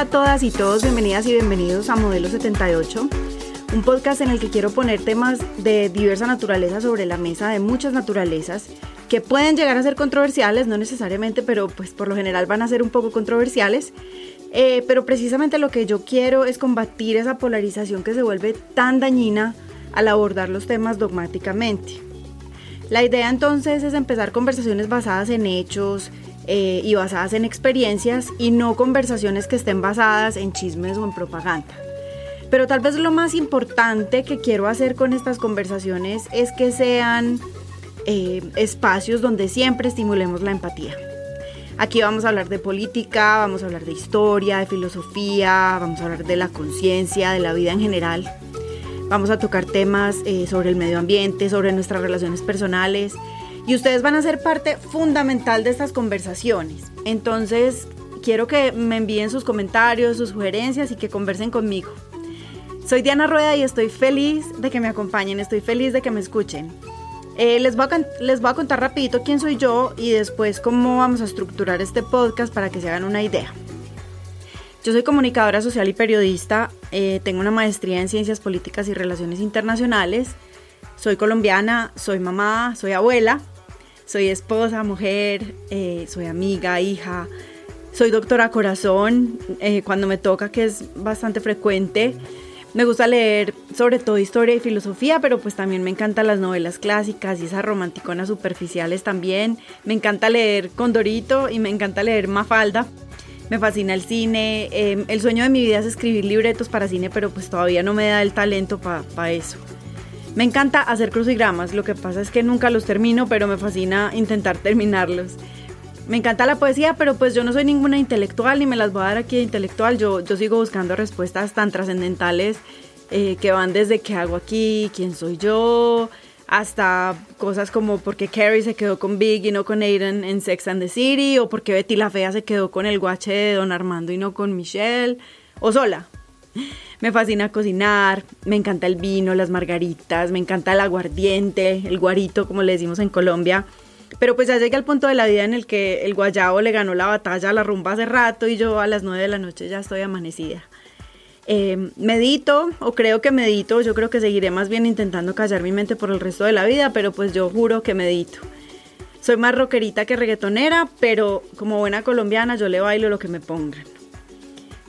A todas y todos, bienvenidas y bienvenidos a Modelo 78, un podcast en el que quiero poner temas de diversa naturaleza sobre la mesa de muchas naturalezas que pueden llegar a ser controversiales, no necesariamente, pero pues por lo general van a ser un poco controversiales. Eh, pero precisamente lo que yo quiero es combatir esa polarización que se vuelve tan dañina al abordar los temas dogmáticamente. La idea entonces es empezar conversaciones basadas en hechos, eh, y basadas en experiencias y no conversaciones que estén basadas en chismes o en propaganda. Pero tal vez lo más importante que quiero hacer con estas conversaciones es que sean eh, espacios donde siempre estimulemos la empatía. Aquí vamos a hablar de política, vamos a hablar de historia, de filosofía, vamos a hablar de la conciencia, de la vida en general. Vamos a tocar temas eh, sobre el medio ambiente, sobre nuestras relaciones personales y ustedes van a ser parte fundamental de estas conversaciones. Entonces, quiero que me envíen sus comentarios, sus sugerencias y que conversen conmigo. Soy Diana Rueda y estoy feliz de que me acompañen, estoy feliz de que me escuchen. Eh, les, voy a, les voy a contar rapidito quién soy yo y después cómo vamos a estructurar este podcast para que se hagan una idea. Yo soy comunicadora social y periodista, eh, tengo una maestría en ciencias políticas y relaciones internacionales, soy colombiana, soy mamá, soy abuela soy esposa, mujer, eh, soy amiga, hija, soy doctora corazón, eh, cuando me toca, que es bastante frecuente. Me gusta leer sobre todo historia y filosofía, pero pues también me encantan las novelas clásicas y esas romanticonas superficiales también. Me encanta leer Condorito y me encanta leer Mafalda. Me fascina el cine. Em, el sueño de mi vida es escribir libretos para cine, pero pues todavía no me da el talento para eso. Me encanta hacer crucigramas, lo que pasa es que nunca los termino, pero me fascina intentar terminarlos. Me encanta la poesía, pero pues yo no soy ninguna intelectual ni me las voy a dar aquí intelectual. Yo, yo sigo buscando respuestas tan trascendentales eh, que van desde qué hago aquí, quién soy yo, hasta cosas como por qué Carrie se quedó con Big y no con Aiden en Sex and the City, o por qué Betty la Fea se quedó con el guache de Don Armando y no con Michelle, o sola. Me fascina cocinar, me encanta el vino, las margaritas, me encanta el aguardiente, el guarito, como le decimos en Colombia. Pero pues ya llegué al punto de la vida en el que el guayabo le ganó la batalla a la rumba hace rato y yo a las 9 de la noche ya estoy amanecida. Eh, medito, o creo que medito, yo creo que seguiré más bien intentando callar mi mente por el resto de la vida, pero pues yo juro que medito. Soy más rockerita que reggaetonera, pero como buena colombiana yo le bailo lo que me pongan.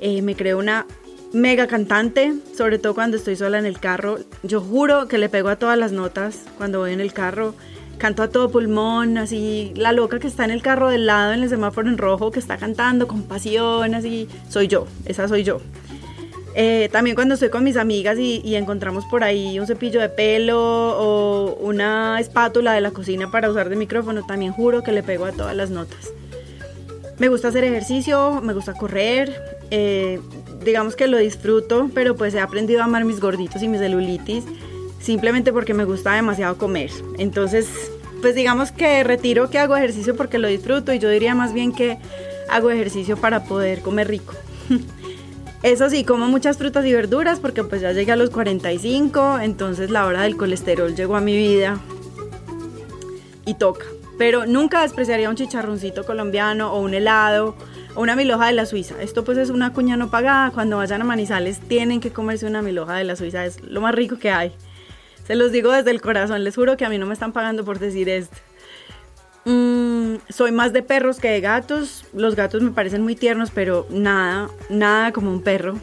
Eh, me creo una mega cantante, sobre todo cuando estoy sola en el carro. Yo juro que le pego a todas las notas cuando voy en el carro. Canto a todo pulmón, así la loca que está en el carro del lado en el semáforo en rojo, que está cantando con pasión, así. Soy yo, esa soy yo. Eh, también cuando estoy con mis amigas y, encontramos por ahí un cepillo de pelo o una espátula de la cocina para usar de micrófono, también juro que le pego a todas las notas. Me gusta hacer ejercicio, me gusta correr, eh, digamos que lo disfruto, pero pues he aprendido a amar mis gorditos y mis celulitis simplemente porque me gusta demasiado comer. Entonces, pues digamos que retiro que hago ejercicio porque lo disfruto y yo diría más bien que hago ejercicio para poder comer rico. Eso sí, como muchas frutas y verduras porque pues ya llegué a los 45, entonces la hora del colesterol llegó a mi vida y toca. Pero nunca despreciaría un chicharroncito colombiano o un helado una miloja de la Suiza. Esto pues es una cuña no pagada. Cuando vayan a Manizales tienen que comerse una miloja de la Suiza. Es lo más rico que hay. Se los digo desde el corazón. Les juro que a mí no me están pagando por decir esto. Mm, soy más de perros que de gatos. Los gatos me parecen muy tiernos, pero nada, nada como un perro.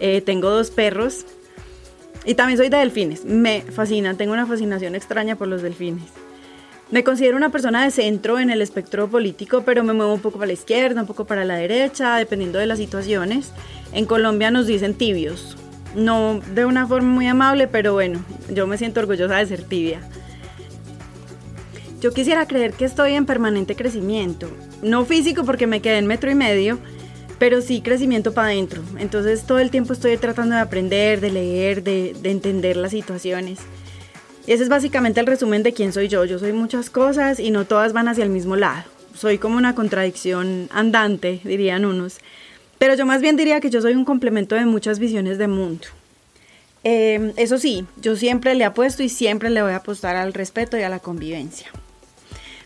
Eh, tengo dos perros. Y también soy de delfines. Me fascinan. Tengo una fascinación extraña por los delfines. Me considero una persona de centro en el espectro político, pero me muevo un poco para la izquierda, un poco para la derecha, dependiendo de las situaciones. En Colombia nos dicen tibios. No de una forma muy amable, pero bueno, yo me siento orgullosa de ser tibia. Yo quisiera creer que estoy en permanente crecimiento. No físico porque me quedé en metro y medio, pero sí crecimiento para adentro. Entonces todo el tiempo estoy tratando de aprender, de leer, de, de entender las situaciones. Ese es básicamente el resumen de quién soy yo. Yo soy muchas cosas y no todas van hacia el mismo lado. Soy como una contradicción andante, dirían unos. Pero yo más bien diría que yo soy un complemento de muchas visiones de mundo. Em, eso sí, yo siempre le apuesto y siempre le voy a apostar al respeto y a la convivencia.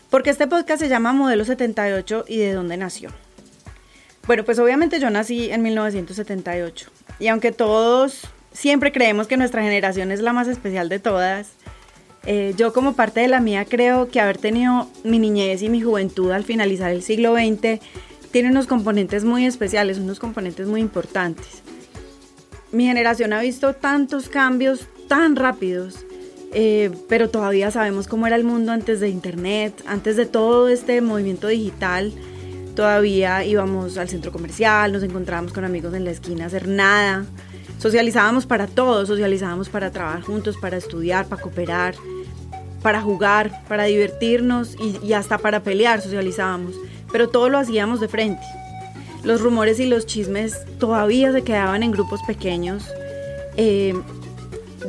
Porque este podcast se llama Modelo 78 y de dónde nació. Bueno, pues obviamente yo nací en 1978 y aunque todos siempre creemos que nuestra generación es la más especial de todas, eh, yo como parte de la mía creo que haber tenido mi niñez y mi juventud al finalizar el siglo XX tiene unos componentes muy especiales, unos componentes muy importantes. Mi generación ha visto tantos cambios tan rápidos, eh, pero todavía sabemos cómo era el mundo antes de Internet, antes de todo este movimiento digital. Todavía íbamos al centro comercial, nos encontrábamos con amigos en la esquina a hacer nada. Socializábamos para todo, socializábamos para trabajar juntos, para estudiar, para cooperar, para jugar, para divertirnos y, hasta para pelear socializábamos, pero todo lo hacíamos de frente. Los rumores y los chismes todavía se quedaban en grupos pequeños. Eh,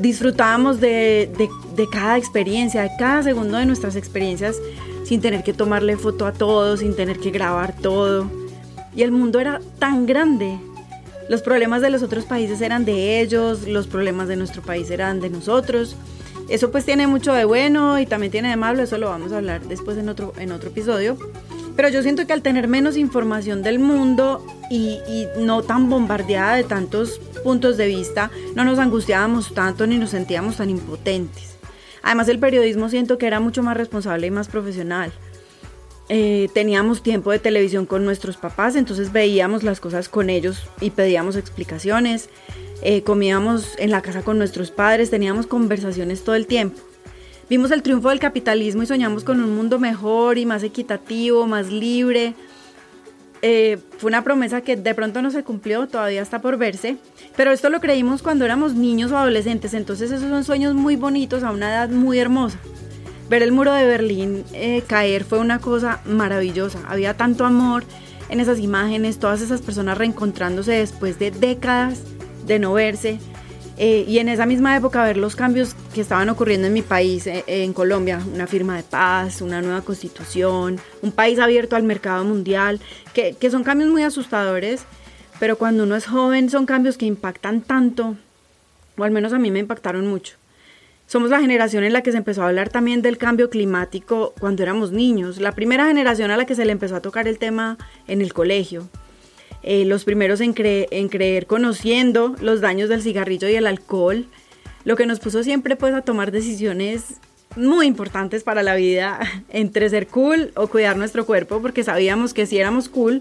disfrutábamos de, de, cada experiencia, de cada segundo de nuestras experiencias, sin tener que tomarle foto a todo, sin tener que grabar todo. Y el mundo era tan grande los problemas de los otros países eran de ellos, los problemas de nuestro país eran de nosotros. Eso pues tiene mucho de bueno y también tiene de malo, eso lo vamos a hablar después en otro, en otro episodio. Pero yo siento que al tener menos información del mundo y, y no tan bombardeada de tantos puntos de vista, no nos angustiábamos tanto ni nos sentíamos tan impotentes. Además el periodismo siento que era mucho más responsable y más profesional. Eh, teníamos tiempo de televisión con nuestros papás, entonces veíamos las cosas con ellos y pedíamos explicaciones, eh, comíamos en la casa con nuestros padres, teníamos conversaciones todo el tiempo. Vimos el triunfo del capitalismo y soñamos con un mundo mejor y más equitativo, más libre. Eh, fue una promesa que de pronto no se cumplió, todavía está por verse, pero esto lo creímos cuando éramos niños o adolescentes, entonces esos son sueños muy bonitos a una edad muy hermosa. Ver el muro de Berlín eh, caer fue una cosa maravillosa. Había tanto amor en esas imágenes, todas esas personas reencontrándose después de décadas de no verse. Eh, y en esa misma época ver los cambios que estaban ocurriendo en mi país, eh, en Colombia, una firma de paz, una nueva constitución, un país abierto al mercado mundial, que, que son cambios muy asustadores, pero cuando uno es joven son cambios que impactan tanto, o al menos a mí me impactaron mucho. Somos la generación en la que se empezó a hablar también del cambio climático cuando éramos niños, la primera generación a la que se le empezó a tocar el tema en el colegio. Eh, los primeros en, en creer conociendo los daños del cigarrillo y el alcohol, lo que nos puso siempre pues a tomar decisiones muy importantes para la vida entre ser cool o cuidar nuestro cuerpo, porque sabíamos que si éramos cool,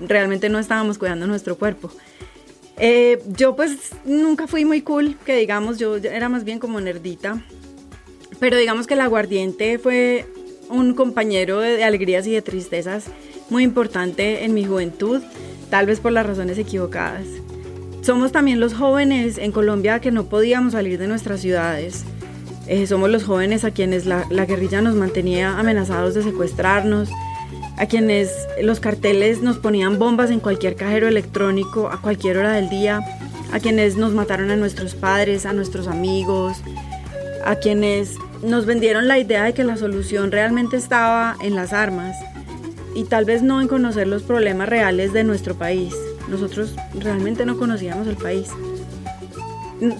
realmente no estábamos cuidando nuestro cuerpo. Eh, yo pues nunca fui muy cool, que digamos, yo era más bien como nerdita. Pero digamos que el aguardiente fue un compañero de, alegrías y de tristezas muy importante en mi juventud, tal vez por las razones equivocadas. Somos también los jóvenes en Colombia que no podíamos salir de nuestras ciudades. Eh, somos los jóvenes a quienes la, la guerrilla nos mantenía amenazados de secuestrarnos, a quienes los carteles nos ponían bombas en cualquier cajero electrónico a cualquier hora del día, a quienes nos mataron a nuestros padres, a nuestros amigos, a quienes nos vendieron la idea de que la solución realmente estaba en las armas y tal vez no en conocer los problemas reales de nuestro país. Nosotros realmente no conocíamos el país.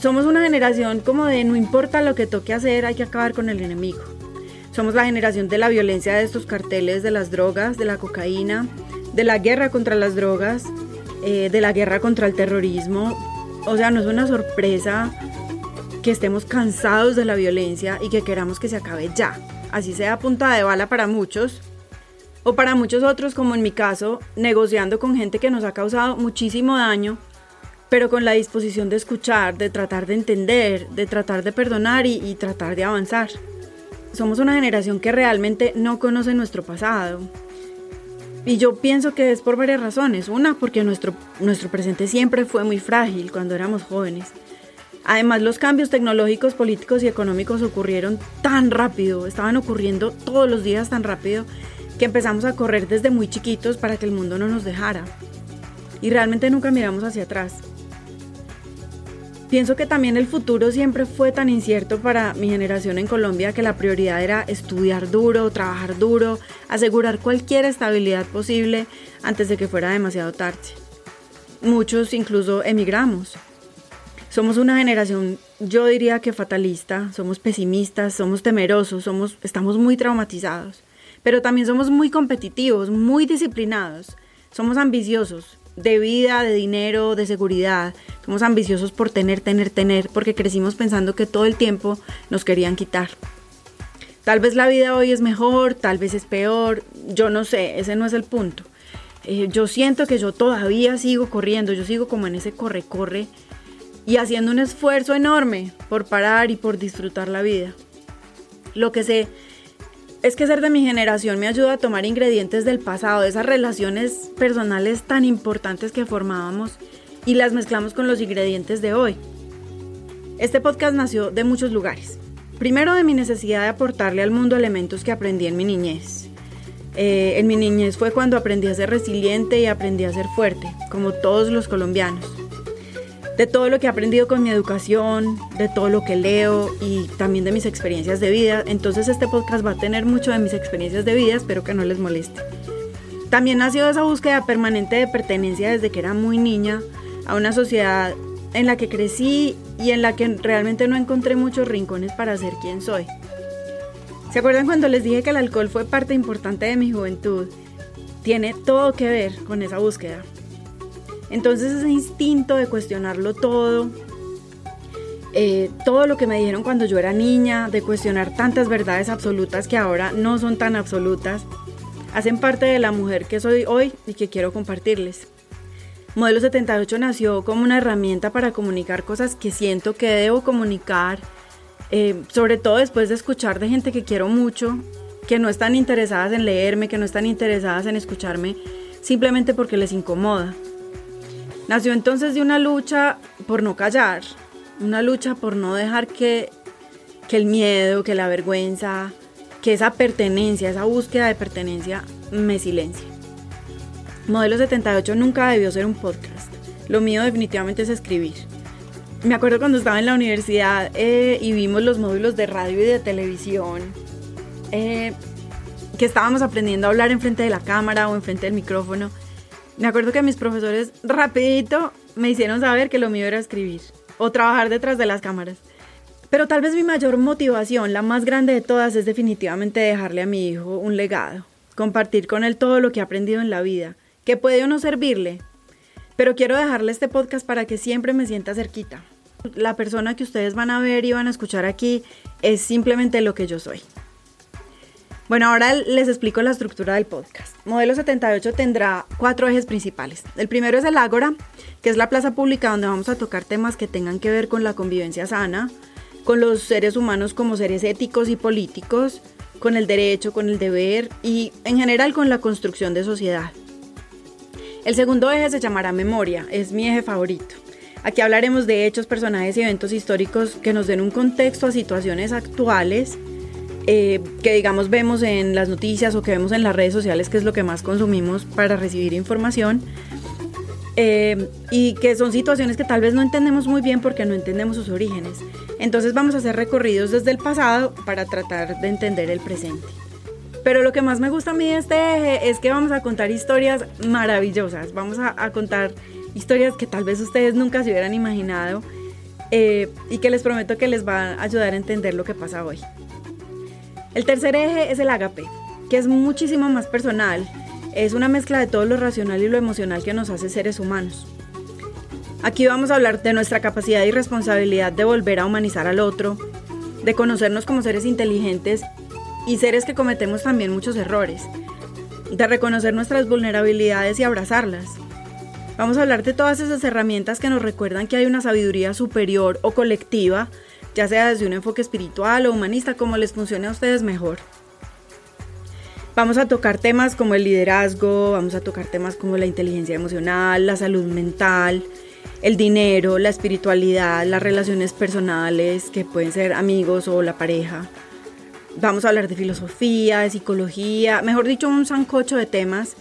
Somos una generación como de no importa lo que toque hacer, hay que acabar con el enemigo. Somos la generación de la violencia de estos carteles, de las drogas, de la cocaína, de la guerra contra las drogas, eh, de la guerra contra el terrorismo. O sea, no es una sorpresa que estemos cansados de la violencia y que queramos que se acabe ya. Así sea punta de bala para muchos, o para muchos otros, como en mi caso, negociando con gente que nos ha causado muchísimo daño, pero con la disposición de escuchar, de tratar de entender, de tratar de perdonar y tratar de avanzar somos una generación que realmente no conoce nuestro pasado. Y yo pienso que es por varias razones. Una, porque nuestro, nuestro presente siempre fue muy frágil cuando éramos jóvenes. Además, los cambios tecnológicos, políticos y económicos ocurrieron tan rápido, estaban ocurriendo todos los días tan rápido, que empezamos a correr desde muy chiquitos para que el mundo no nos dejara. Y realmente nunca miramos hacia atrás. Pienso que también el futuro siempre fue tan incierto para mi generación en Colombia que la prioridad era estudiar duro, trabajar duro, asegurar cualquier estabilidad posible antes de que fuera demasiado tarde. Muchos incluso emigramos. Somos una generación, yo diría que fatalista, somos pesimistas, somos temerosos, somos, estamos muy traumatizados, pero también somos muy competitivos, muy disciplinados Somos ambiciosos de vida, de dinero, de seguridad. Somos ambiciosos por tener, tener, tener, porque crecimos pensando que todo el tiempo nos querían quitar. Tal vez la vida hoy es mejor, tal vez es peor, yo no sé, ese no es el punto. Eh, yo siento que yo todavía sigo corriendo, yo sigo como en ese corre-corre y haciendo un esfuerzo enorme por parar y por disfrutar la vida. Lo que sé es que ser de mi generación me ayuda a tomar ingredientes del pasado, esas relaciones personales tan importantes que formábamos y las mezclamos con los ingredientes de hoy. Este podcast nació de muchos lugares. Primero de mi necesidad de aportarle al mundo elementos que aprendí en mi niñez. Eh, en mi niñez fue cuando aprendí a ser resiliente y aprendí a ser fuerte, como todos los colombianos de todo lo que he aprendido con mi educación, de todo lo que leo y también de mis experiencias de vida. Entonces este podcast va a tener mucho de mis experiencias de vida, espero que no les moleste. También ha sido esa búsqueda permanente de pertenencia desde que era muy niña a una sociedad en la que crecí y en la que realmente no encontré muchos rincones para ser quien soy. ¿Se acuerdan cuando les dije que el alcohol fue parte importante de mi juventud? Tiene todo que ver con esa búsqueda. Entonces ese instinto de cuestionarlo todo, eh, todo lo que me dijeron cuando yo era niña, de cuestionar tantas verdades absolutas que ahora no son tan absolutas, hacen parte de la mujer que soy hoy y que quiero compartirles. Modelo 78 nació como una herramienta para comunicar cosas que siento que debo comunicar, eh, sobre todo después de escuchar de gente que quiero mucho, que no están interesadas en leerme, que no están interesadas en escucharme simplemente porque les incomoda. Nació entonces de una lucha por no callar, una lucha por no dejar que, que el miedo, que la vergüenza, que esa pertenencia, esa búsqueda de pertenencia me silencie. Modelo 78 nunca debió ser un podcast. Lo mío definitivamente es escribir. Me acuerdo cuando estaba en la universidad eh, y vimos los módulos de radio y de televisión, eh, que estábamos aprendiendo a hablar enfrente de la cámara o enfrente del micrófono me acuerdo que mis profesores rapidito me hicieron saber que lo mío era escribir o trabajar detrás de las cámaras. Pero tal vez mi mayor motivación, la más grande de todas, es definitivamente dejarle a mi hijo un legado, compartir con él todo lo que ha aprendido en la vida, que puede o no servirle. Pero quiero dejarle este podcast para que siempre me sienta cerquita. La persona que ustedes van a ver y van a escuchar aquí es simplemente lo que yo soy. Bueno, ahora les explico la estructura del podcast. Modelo 78 tendrá cuatro ejes principales. El primero es el Ágora, que es la plaza pública donde vamos a tocar temas que tengan que ver con la convivencia sana, con los seres humanos como seres éticos y políticos, con el derecho, con el deber y en general con la construcción de sociedad. El segundo eje se llamará memoria, es mi eje favorito. Aquí hablaremos de hechos, personajes y eventos históricos que nos den un contexto a situaciones actuales eh, que digamos vemos en las noticias o que vemos en las redes sociales, que es lo que más consumimos para recibir información. Eh, y que son situaciones que tal vez no entendemos muy bien porque no entendemos sus orígenes. Entonces vamos a hacer recorridos desde el pasado para tratar de entender el presente. Pero lo que más me gusta a mí de este eje es que vamos a contar historias maravillosas, vamos a, contar historias que tal vez ustedes nunca se hubieran imaginado eh, y que les prometo que les va a ayudar a entender lo que pasa hoy. El tercer eje es el agape, que es muchísimo más personal. Es una mezcla de todo lo racional y lo emocional que nos hace seres humanos. Aquí vamos a hablar de nuestra capacidad y responsabilidad de volver a humanizar al otro, de conocernos como seres inteligentes y seres que cometemos también muchos errores, de reconocer nuestras vulnerabilidades y abrazarlas. Vamos a hablar de todas esas herramientas que nos recuerdan que hay una sabiduría superior o colectiva ya sea desde un enfoque espiritual o humanista, como les funcione a ustedes mejor. Vamos a tocar temas como el liderazgo, vamos a tocar temas como la inteligencia emocional, la salud mental, el dinero, la espiritualidad, las relaciones personales, que pueden ser amigos o la pareja. Vamos a hablar de filosofía, de psicología, mejor dicho, un sancocho de temas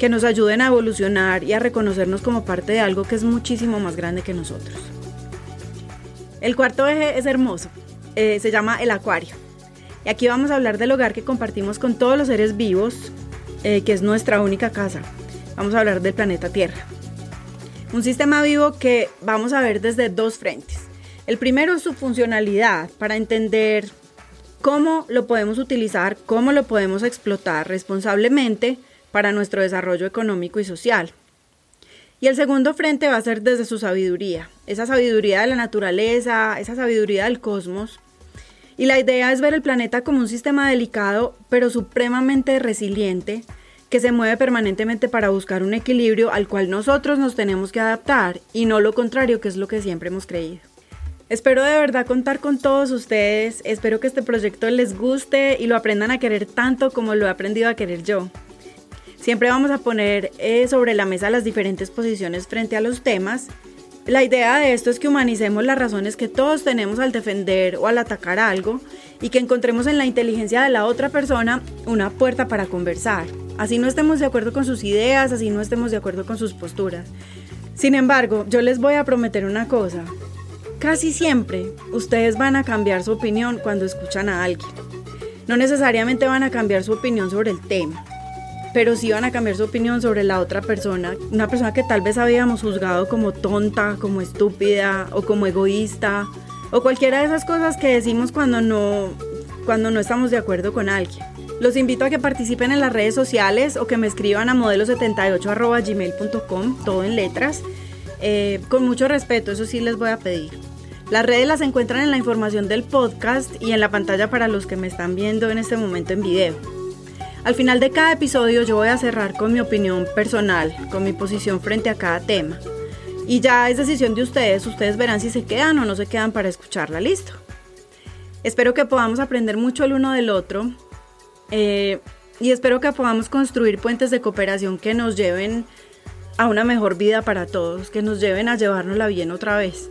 que nos ayuden a evolucionar y a reconocernos como parte de algo que es muchísimo más grande que nosotros. El cuarto eje es hermoso, eh, se llama el acuario. Y aquí vamos a hablar del hogar que compartimos con todos los seres vivos, eh, que es nuestra única casa. Vamos a hablar del planeta Tierra. Un sistema vivo que vamos a ver desde dos frentes. El primero es su funcionalidad, para entender cómo lo podemos utilizar, cómo lo podemos explotar responsablemente para nuestro desarrollo económico y social. Y el segundo frente va a ser desde su sabiduría, esa sabiduría de la naturaleza, esa sabiduría del cosmos. Y la idea es ver el planeta como un sistema delicado, pero supremamente resiliente, que se mueve permanentemente para buscar un equilibrio al cual nosotros nos tenemos que adaptar y no lo contrario, que es lo que siempre hemos creído. Espero de verdad contar con todos ustedes, espero que este proyecto les guste y lo aprendan a querer tanto como lo he aprendido a querer yo. Siempre vamos a poner eh, sobre la mesa las diferentes posiciones frente a los temas. La idea de esto es que humanicemos las razones que todos tenemos al defender o al atacar algo y que encontremos en la inteligencia de la otra persona una puerta para conversar. Así no estemos de acuerdo con sus ideas, así no estemos de acuerdo con sus posturas. Sin embargo, yo les voy a prometer una cosa. Casi siempre ustedes van a cambiar su opinión cuando escuchan a alguien. No necesariamente van a cambiar su opinión sobre el tema pero sí van a cambiar su opinión sobre la otra persona, una persona que tal vez habíamos juzgado como tonta, como estúpida o como egoísta o cualquiera de esas cosas que decimos cuando no, cuando no estamos de acuerdo con alguien. Los invito a que participen en las redes sociales o que me escriban a modelo78.gmail.com, todo en letras, eh, con mucho respeto, eso sí les voy a pedir. Las redes las encuentran en la información del podcast y en la pantalla para los que me están viendo en este momento en video. Al final de cada episodio yo voy a cerrar con mi opinión personal, con mi posición frente a cada tema. Y ya es decisión de ustedes, ustedes verán si se quedan o no se quedan para escucharla, listo. Espero que podamos aprender mucho el uno del otro eh, y espero que podamos construir puentes de cooperación que nos lleven a una mejor vida para todos, que nos lleven a llevárnosla bien otra vez.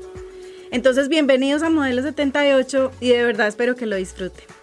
Entonces, bienvenidos a Modelo 78 y de verdad espero que lo disfruten.